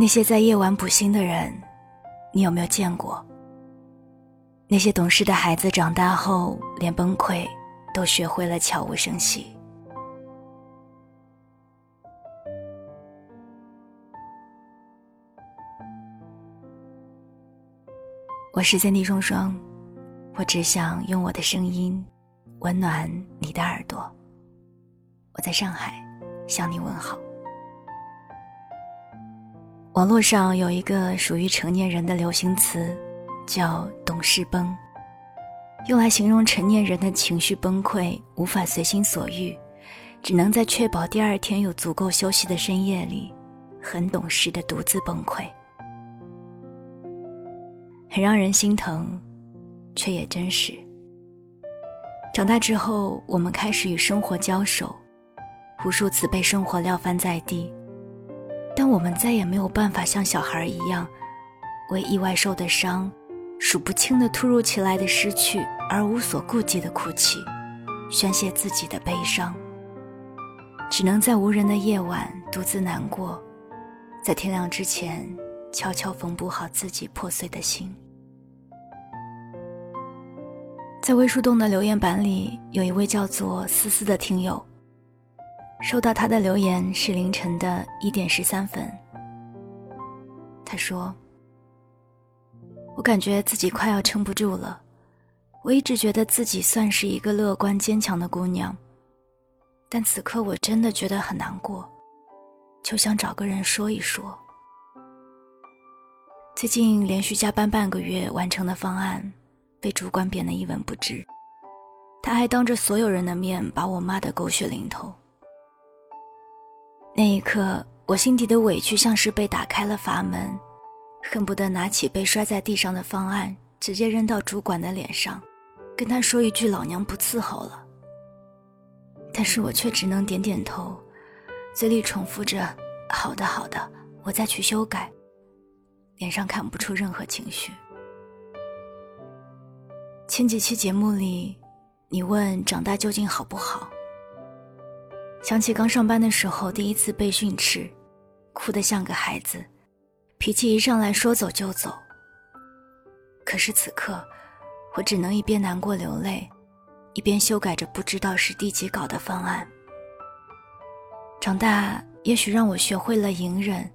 那些在夜晚补心的人，你有没有见过？那些懂事的孩子长大后，连崩溃都学会了悄无声息。我是三弟双双，我只想用我的声音温暖你的耳朵。我在上海向你问好。网络上有一个属于成年人的流行词，叫“懂事崩”，用来形容成年人的情绪崩溃，无法随心所欲，只能在确保第二天有足够休息的深夜里，很懂事的独自崩溃。很让人心疼，却也真实。长大之后，我们开始与生活交手，无数次被生活撂翻在地。但我们再也没有办法像小孩一样，为意外受的伤、数不清的突如其来的失去而无所顾忌的哭泣，宣泄自己的悲伤。只能在无人的夜晚独自难过，在天亮之前悄悄缝补好自己破碎的心。在微树洞的留言板里，有一位叫做思思的听友。收到他的留言是凌晨的一点十三分。他说：“我感觉自己快要撑不住了。我一直觉得自己算是一个乐观坚强的姑娘，但此刻我真的觉得很难过，就想找个人说一说。最近连续加班半个月完成的方案，被主管贬得一文不值，他还当着所有人的面把我骂得狗血淋头。”那一刻，我心底的委屈像是被打开了阀门，恨不得拿起被摔在地上的方案，直接扔到主管的脸上，跟他说一句“老娘不伺候了”。但是我却只能点点头，嘴里重复着“好的，好的，我再去修改”，脸上看不出任何情绪。前几期节目里，你问长大究竟好不好？想起刚上班的时候，第一次被训斥，哭得像个孩子，脾气一上来说走就走。可是此刻，我只能一边难过流泪，一边修改着不知道是第几稿的方案。长大也许让我学会了隐忍，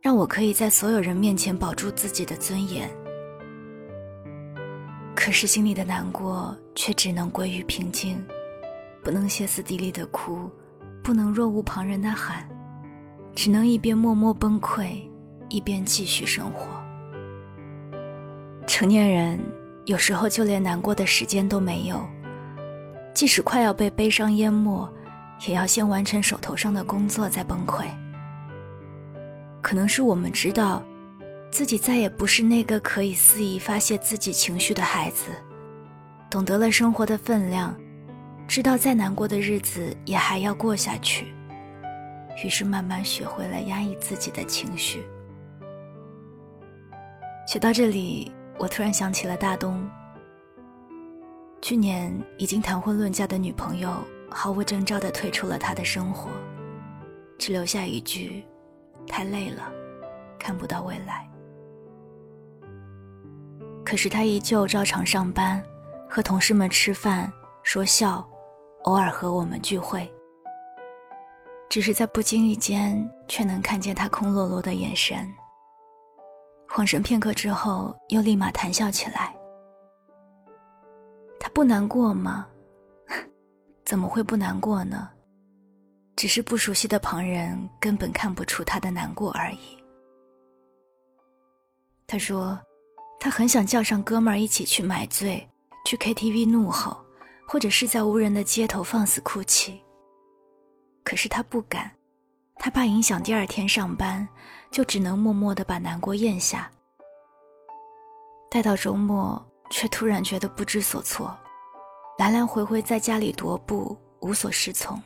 让我可以在所有人面前保住自己的尊严。可是心里的难过却只能归于平静，不能歇斯底里的哭。不能若无旁人的喊，只能一边默默崩溃，一边继续生活。成年人有时候就连难过的时间都没有，即使快要被悲伤淹没，也要先完成手头上的工作再崩溃。可能是我们知道，自己再也不是那个可以肆意发泄自己情绪的孩子，懂得了生活的分量。知道再难过的日子也还要过下去，于是慢慢学会了压抑自己的情绪。写到这里，我突然想起了大东。去年已经谈婚论嫁的女朋友，毫无征兆地退出了他的生活，只留下一句：“太累了，看不到未来。”可是他依旧照常上班，和同事们吃饭说笑。偶尔和我们聚会，只是在不经意间，却能看见他空落落的眼神。恍神片刻之后，又立马谈笑起来。他不难过吗？怎么会不难过呢？只是不熟悉的旁人根本看不出他的难过而已。他说，他很想叫上哥们儿一起去买醉，去 KTV 怒吼。或者是在无人的街头放肆哭泣。可是他不敢，他怕影响第二天上班，就只能默默的把难过咽下。待到周末，却突然觉得不知所措，来来回回在家里踱步，无所适从，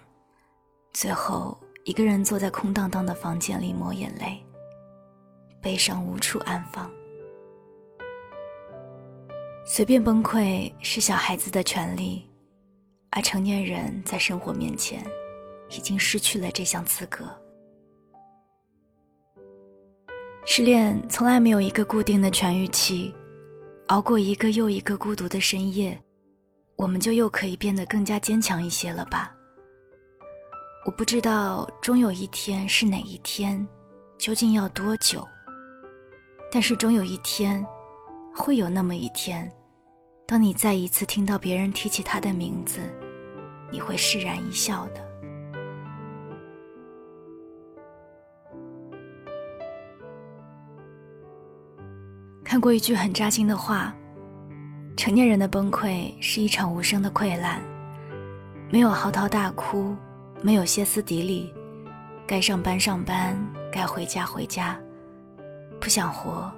最后一个人坐在空荡荡的房间里抹眼泪，悲伤无处安放。随便崩溃是小孩子的权利，而成年人在生活面前，已经失去了这项资格。失恋从来没有一个固定的痊愈期，熬过一个又一个孤独的深夜，我们就又可以变得更加坚强一些了吧？我不知道终有一天是哪一天，究竟要多久？但是终有一天，会有那么一天，当你再一次听到别人提起他的名字，你会释然一笑的。看过一句很扎心的话：成年人的崩溃是一场无声的溃烂，没有嚎啕大哭。没有歇斯底里，该上班上班，该回家回家，不想活，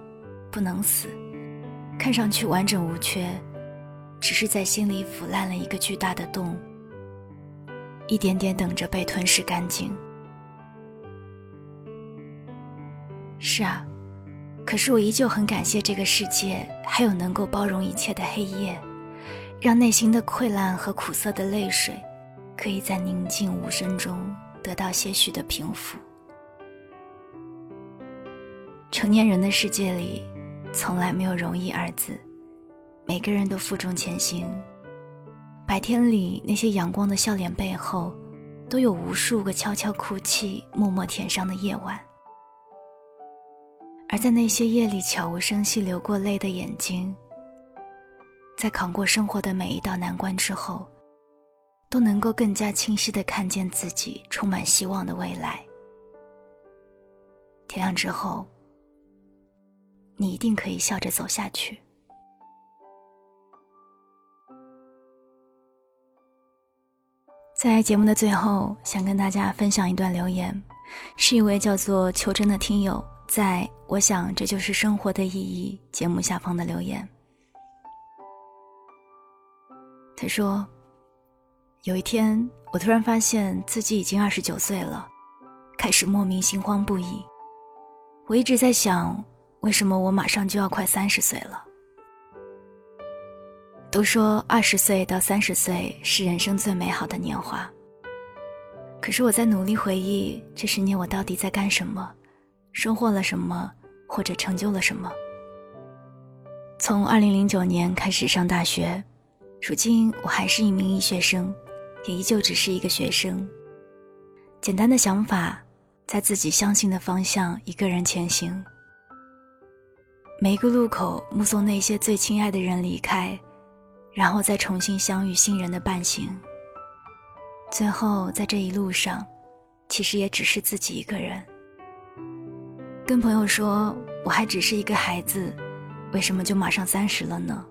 不能死，看上去完整无缺，只是在心里腐烂了一个巨大的洞，一点点等着被吞噬干净。是啊，可是我依旧很感谢这个世界，还有能够包容一切的黑夜，让内心的溃烂和苦涩的泪水。可以在宁静无声中得到些许的平复。成年人的世界里，从来没有容易二字，每个人都负重前行。白天里那些阳光的笑脸背后，都有无数个悄悄哭泣、默默舔伤的夜晚。而在那些夜里悄无声息流过泪的眼睛，在扛过生活的每一道难关之后。都能够更加清晰的看见自己充满希望的未来。天亮之后，你一定可以笑着走下去。在节目的最后，想跟大家分享一段留言，是一位叫做秋真的听友在“我想这就是生活的意义”节目下方的留言。他说。有一天，我突然发现自己已经二十九岁了，开始莫名心慌不已。我一直在想，为什么我马上就要快三十岁了？都说二十岁到三十岁是人生最美好的年华。可是我在努力回忆这十年我到底在干什么，收获了什么，或者成就了什么。从二零零九年开始上大学，如今我还是一名医学生。也依旧只是一个学生。简单的想法，在自己相信的方向，一个人前行。每一个路口，目送那些最亲爱的人离开，然后再重新相遇新人的伴行。最后，在这一路上，其实也只是自己一个人。跟朋友说，我还只是一个孩子，为什么就马上三十了呢？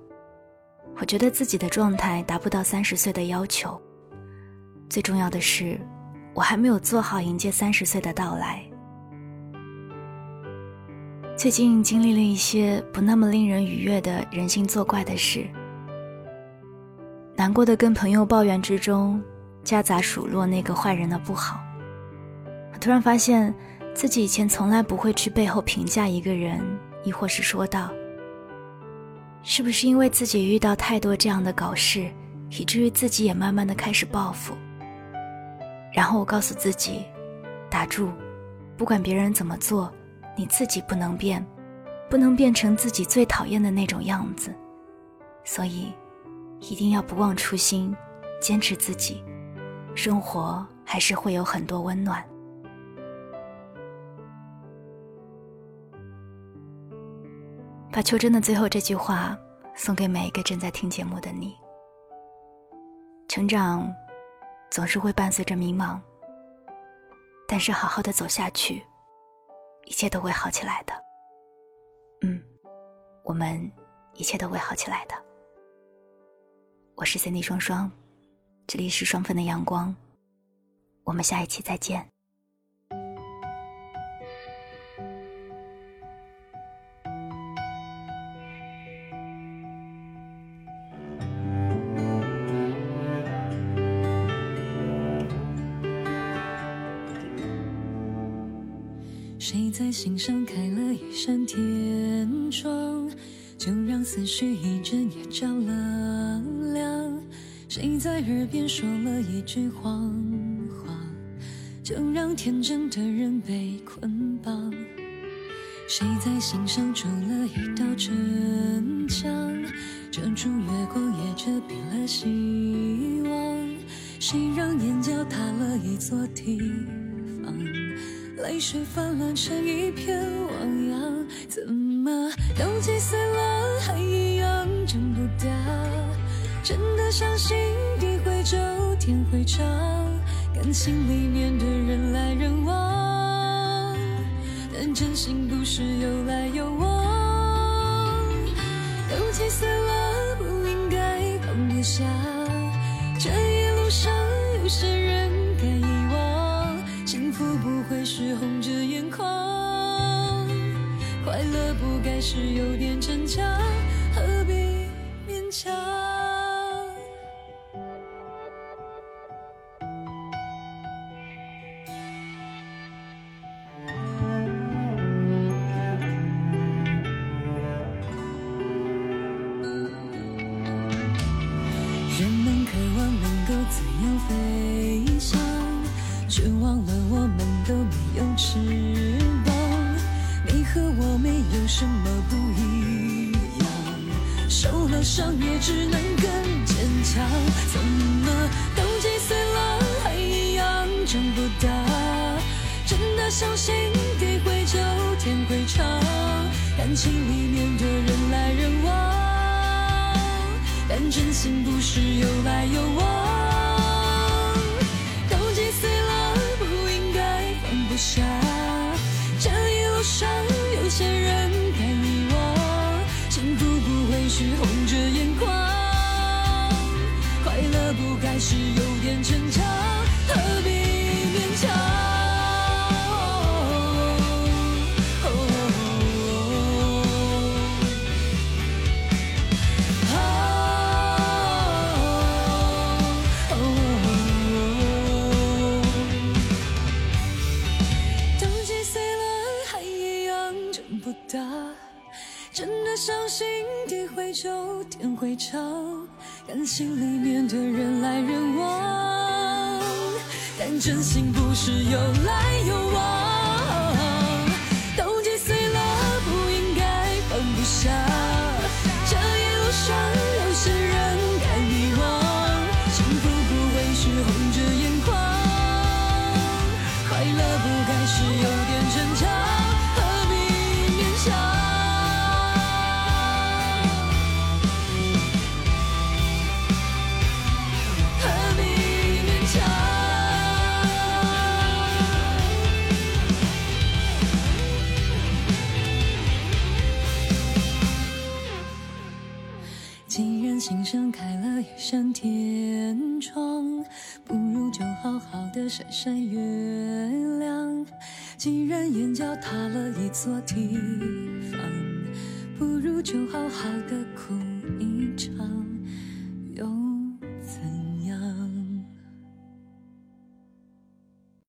我觉得自己的状态达不到三十岁的要求。最重要的是，我还没有做好迎接三十岁的到来。最近经历了一些不那么令人愉悦的人性作怪的事，难过的跟朋友抱怨之中，夹杂数落那个坏人的不好。我突然发现自己以前从来不会去背后评价一个人，亦或是说道：“是不是因为自己遇到太多这样的搞事，以至于自己也慢慢的开始报复？”然后我告诉自己，打住，不管别人怎么做，你自己不能变，不能变成自己最讨厌的那种样子。所以，一定要不忘初心，坚持自己，生活还是会有很多温暖。把秋真的最后这句话送给每一个正在听节目的你：成长。总是会伴随着迷茫，但是好好的走下去，一切都会好起来的。嗯，我们一切都会好起来的。我是 Cindy 双双，这里是双份的阳光，我们下一期再见。谁在心上开了一扇天窗，就让思绪一阵也着了凉。谁在耳边说了一句谎话，就让天真的人被捆绑。谁在心上筑了一道城墙，遮住月光，也遮蔽了希望。谁让眼角塌了一座堤？泪水泛滥成一片汪洋，怎么都几岁了还一样长不大？真的相信地会久天会长，感情里面的人来人往。但真心不是有来有往，都几岁了不应该放不下。这一路上有些人，哭不会是红着眼眶，快乐不该是有点逞强，何必勉强？更坚强。怎么都几岁了还一样长不大？真的相信地会久天会长，感情里面的人来人往。但真心不是有来有往，都几岁了不应该放不下。这一路上有些人该遗忘，幸福不会是还是有点逞强，真的相信地会久天会长，感情里面的人来人往，但真心不是有来有往。都击碎了不应该放不下，这一路上心上开了一扇天窗，不如就好好的晒晒月亮。既然眼角塌了一座堤防，不如就好好的哭。